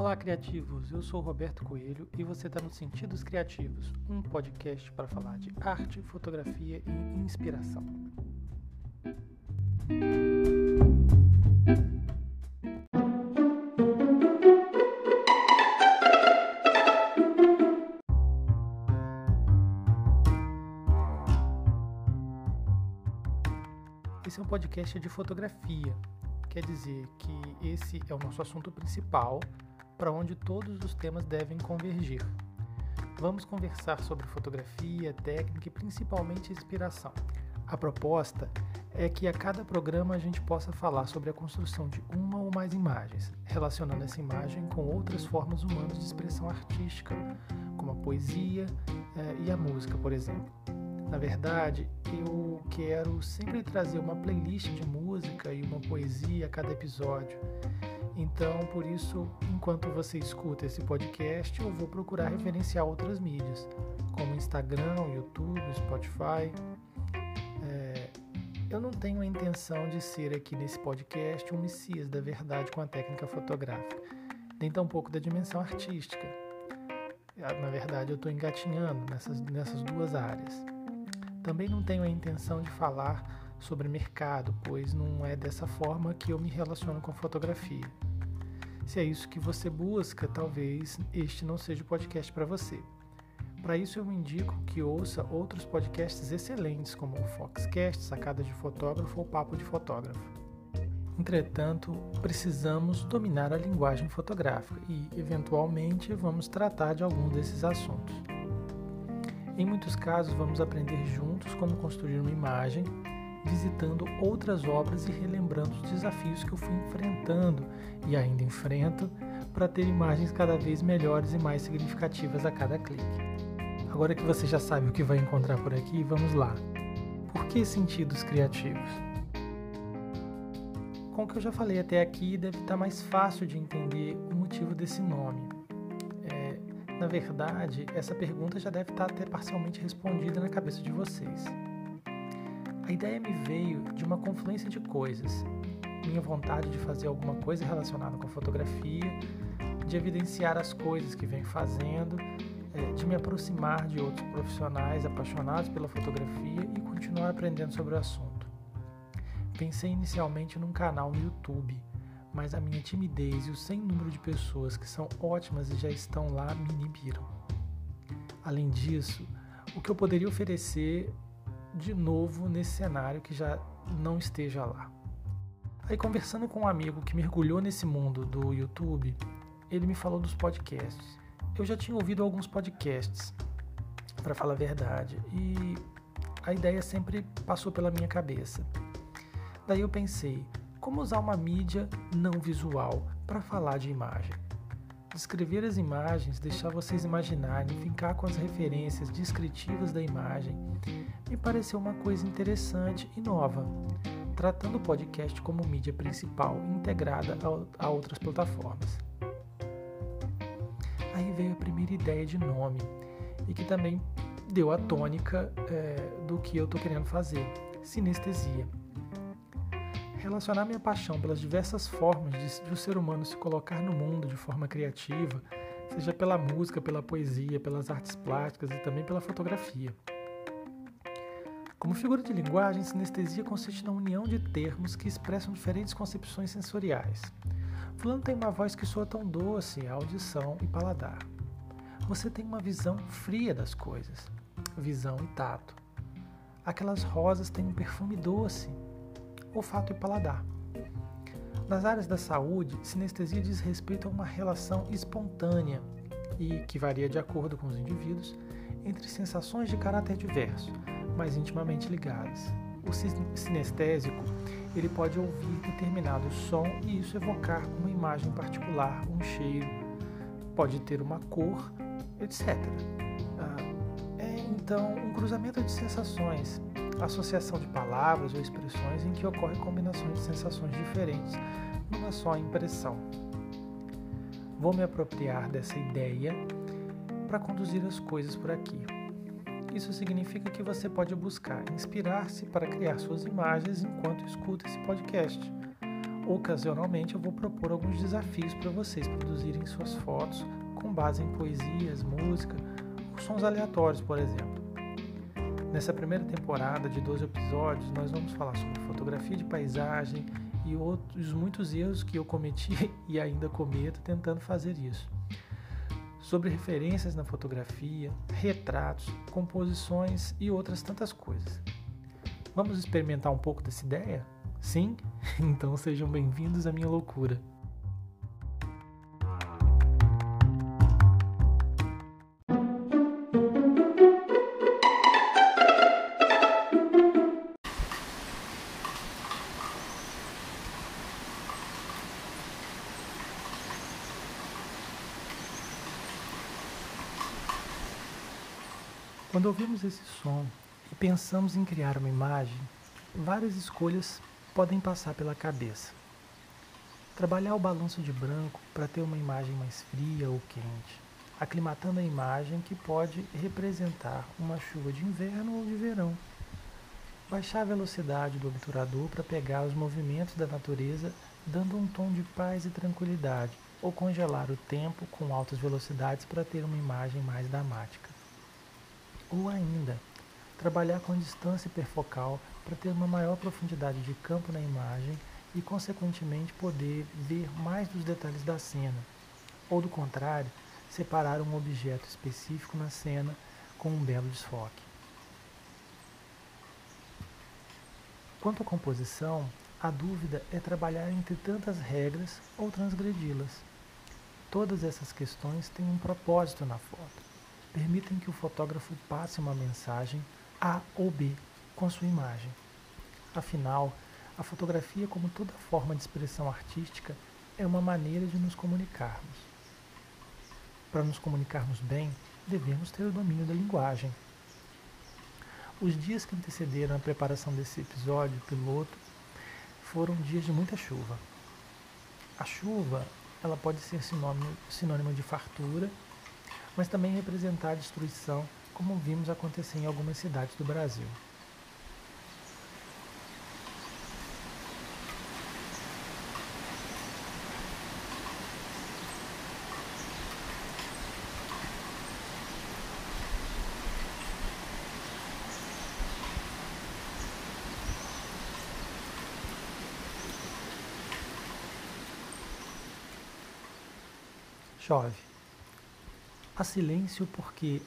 Olá, criativos! Eu sou Roberto Coelho e você está no Sentidos Criativos, um podcast para falar de arte, fotografia e inspiração. Esse é um podcast de fotografia. Quer dizer que esse é o nosso assunto principal, para onde todos os temas devem convergir. Vamos conversar sobre fotografia, técnica e principalmente inspiração. A proposta é que a cada programa a gente possa falar sobre a construção de uma ou mais imagens, relacionando essa imagem com outras formas humanas de expressão artística, como a poesia eh, e a música, por exemplo. Na verdade, eu quero sempre trazer uma playlist de música e uma poesia a cada episódio. Então, por isso, enquanto você escuta esse podcast, eu vou procurar referenciar outras mídias, como Instagram, YouTube, Spotify. É, eu não tenho a intenção de ser aqui nesse podcast um messias da verdade com a técnica fotográfica, nem tampouco da dimensão artística. Na verdade, eu estou engatinhando nessas, nessas duas áreas. Também não tenho a intenção de falar sobre mercado, pois não é dessa forma que eu me relaciono com fotografia. Se é isso que você busca, talvez este não seja o podcast para você. Para isso eu indico que ouça outros podcasts excelentes, como o Foxcast, Sacada de Fotógrafo ou Papo de Fotógrafo. Entretanto, precisamos dominar a linguagem fotográfica e, eventualmente, vamos tratar de algum desses assuntos. Em muitos casos, vamos aprender juntos como construir uma imagem, visitando outras obras e relembrando os desafios que eu fui enfrentando e ainda enfrento para ter imagens cada vez melhores e mais significativas a cada clique. Agora que você já sabe o que vai encontrar por aqui, vamos lá. Por que sentidos criativos? Com o que eu já falei até aqui, deve estar mais fácil de entender o motivo desse nome. Na verdade, essa pergunta já deve estar até parcialmente respondida na cabeça de vocês. A ideia me veio de uma confluência de coisas. Minha vontade de fazer alguma coisa relacionada com fotografia, de evidenciar as coisas que venho fazendo, é, de me aproximar de outros profissionais apaixonados pela fotografia e continuar aprendendo sobre o assunto. Pensei inicialmente num canal no YouTube mas a minha timidez e o sem número de pessoas que são ótimas e já estão lá me inibiram. Além disso, o que eu poderia oferecer de novo nesse cenário que já não esteja lá? Aí, conversando com um amigo que mergulhou nesse mundo do YouTube, ele me falou dos podcasts. Eu já tinha ouvido alguns podcasts, para falar a verdade, e a ideia sempre passou pela minha cabeça. Daí eu pensei, como usar uma mídia não visual para falar de imagem? Descrever as imagens, deixar vocês imaginarem, ficar com as referências descritivas da imagem, me pareceu uma coisa interessante e nova, tratando o podcast como mídia principal integrada a outras plataformas. Aí veio a primeira ideia de nome e que também deu a tônica é, do que eu estou querendo fazer: sinestesia relacionar minha paixão pelas diversas formas de, de o ser humano se colocar no mundo de forma criativa, seja pela música, pela poesia, pelas artes plásticas e também pela fotografia. Como figura de linguagem, sinestesia consiste na união de termos que expressam diferentes concepções sensoriais. Fulano tem uma voz que soa tão doce audição e paladar. Você tem uma visão fria das coisas, visão e tato. Aquelas rosas têm um perfume doce, olfato e paladar. Nas áreas da saúde, sinestesia diz respeito a uma relação espontânea e que varia de acordo com os indivíduos entre sensações de caráter diverso, mas intimamente ligadas. O sinestésico ele pode ouvir determinado som e isso evocar uma imagem particular, um cheiro, pode ter uma cor, etc. Ah, é então um cruzamento de sensações associação de palavras ou expressões em que ocorrem combinações de sensações diferentes numa só impressão. Vou me apropriar dessa ideia para conduzir as coisas por aqui. Isso significa que você pode buscar inspirar-se para criar suas imagens enquanto escuta esse podcast, ocasionalmente eu vou propor alguns desafios para vocês produzirem suas fotos com base em poesias, música ou sons aleatórios, por exemplo. Nessa primeira temporada de 12 episódios, nós vamos falar sobre fotografia de paisagem e outros muitos erros que eu cometi e ainda cometo tentando fazer isso. Sobre referências na fotografia, retratos, composições e outras tantas coisas. Vamos experimentar um pouco dessa ideia? Sim? Então sejam bem-vindos à minha loucura. Quando ouvimos esse som e pensamos em criar uma imagem, várias escolhas podem passar pela cabeça. Trabalhar o balanço de branco para ter uma imagem mais fria ou quente, aclimatando a imagem que pode representar uma chuva de inverno ou de verão. Baixar a velocidade do obturador para pegar os movimentos da natureza, dando um tom de paz e tranquilidade, ou congelar o tempo com altas velocidades para ter uma imagem mais dramática. Ou ainda, trabalhar com distância hiperfocal para ter uma maior profundidade de campo na imagem e, consequentemente, poder ver mais dos detalhes da cena. Ou, do contrário, separar um objeto específico na cena com um belo desfoque. Quanto à composição, a dúvida é trabalhar entre tantas regras ou transgredi-las. Todas essas questões têm um propósito na foto permitem que o fotógrafo passe uma mensagem A ou B com a sua imagem. Afinal, a fotografia, como toda forma de expressão artística, é uma maneira de nos comunicarmos. Para nos comunicarmos bem, devemos ter o domínio da linguagem. Os dias que antecederam a preparação desse episódio piloto foram dias de muita chuva. A chuva, ela pode ser sinônimo, sinônimo de fartura mas também representar a destruição, como vimos acontecer em algumas cidades do Brasil. Chove. Há silêncio porque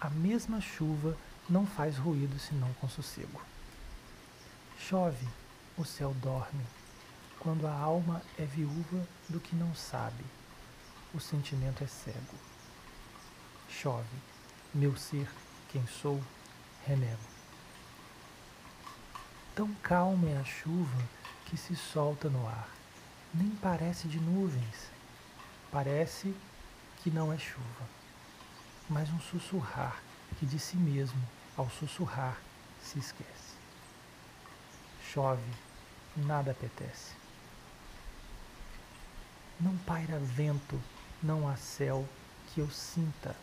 a mesma chuva não faz ruído senão com sossego. Chove, o céu dorme, quando a alma é viúva do que não sabe, o sentimento é cego. Chove, meu ser, quem sou, renego. Tão calma é a chuva que se solta no ar, nem parece de nuvens, parece que não é chuva mas um sussurrar que de si mesmo, ao sussurrar, se esquece. Chove, nada apetece. Não paira vento, não há céu que eu sinta.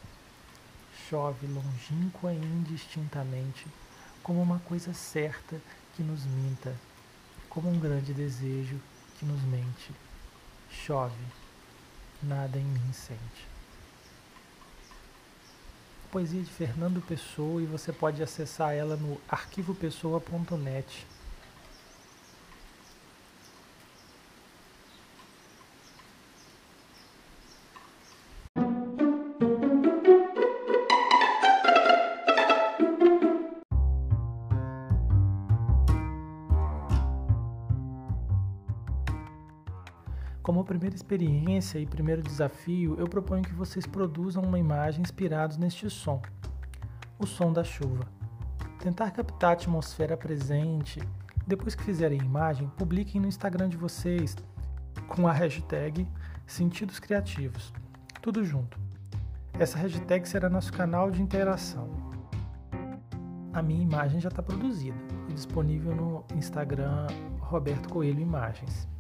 Chove longínqua e indistintamente, como uma coisa certa que nos minta, como um grande desejo que nos mente. Chove, nada em mim sente poesia de Fernando Pessoa e você pode acessar ela no arquivopessoa.net. Como primeira experiência e primeiro desafio, eu proponho que vocês produzam uma imagem inspirados neste som, o som da chuva. Tentar captar a atmosfera presente. Depois que fizerem a imagem, publiquem no Instagram de vocês com a hashtag Sentidos Criativos. Tudo junto. Essa hashtag será nosso canal de interação. A minha imagem já está produzida e disponível no Instagram Roberto Coelho Imagens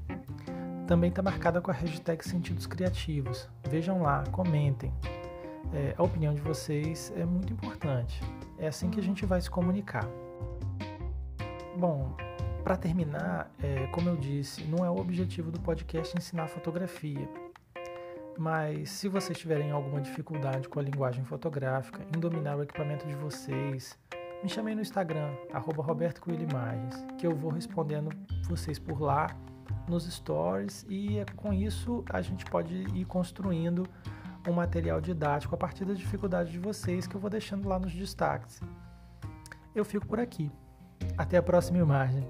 também está marcada com a hashtag Sentidos Criativos. Vejam lá, comentem. É, a opinião de vocês é muito importante. É assim que a gente vai se comunicar. Bom, Para terminar, é, como eu disse, não é o objetivo do podcast ensinar fotografia. Mas se vocês tiverem alguma dificuldade com a linguagem fotográfica, em dominar o equipamento de vocês, me chamem no Instagram, Roberto Coelho Imagens, que eu vou respondendo vocês por lá nos stories e é com isso a gente pode ir construindo um material didático a partir das dificuldades de vocês que eu vou deixando lá nos destaques. Eu fico por aqui. Até a próxima imagem.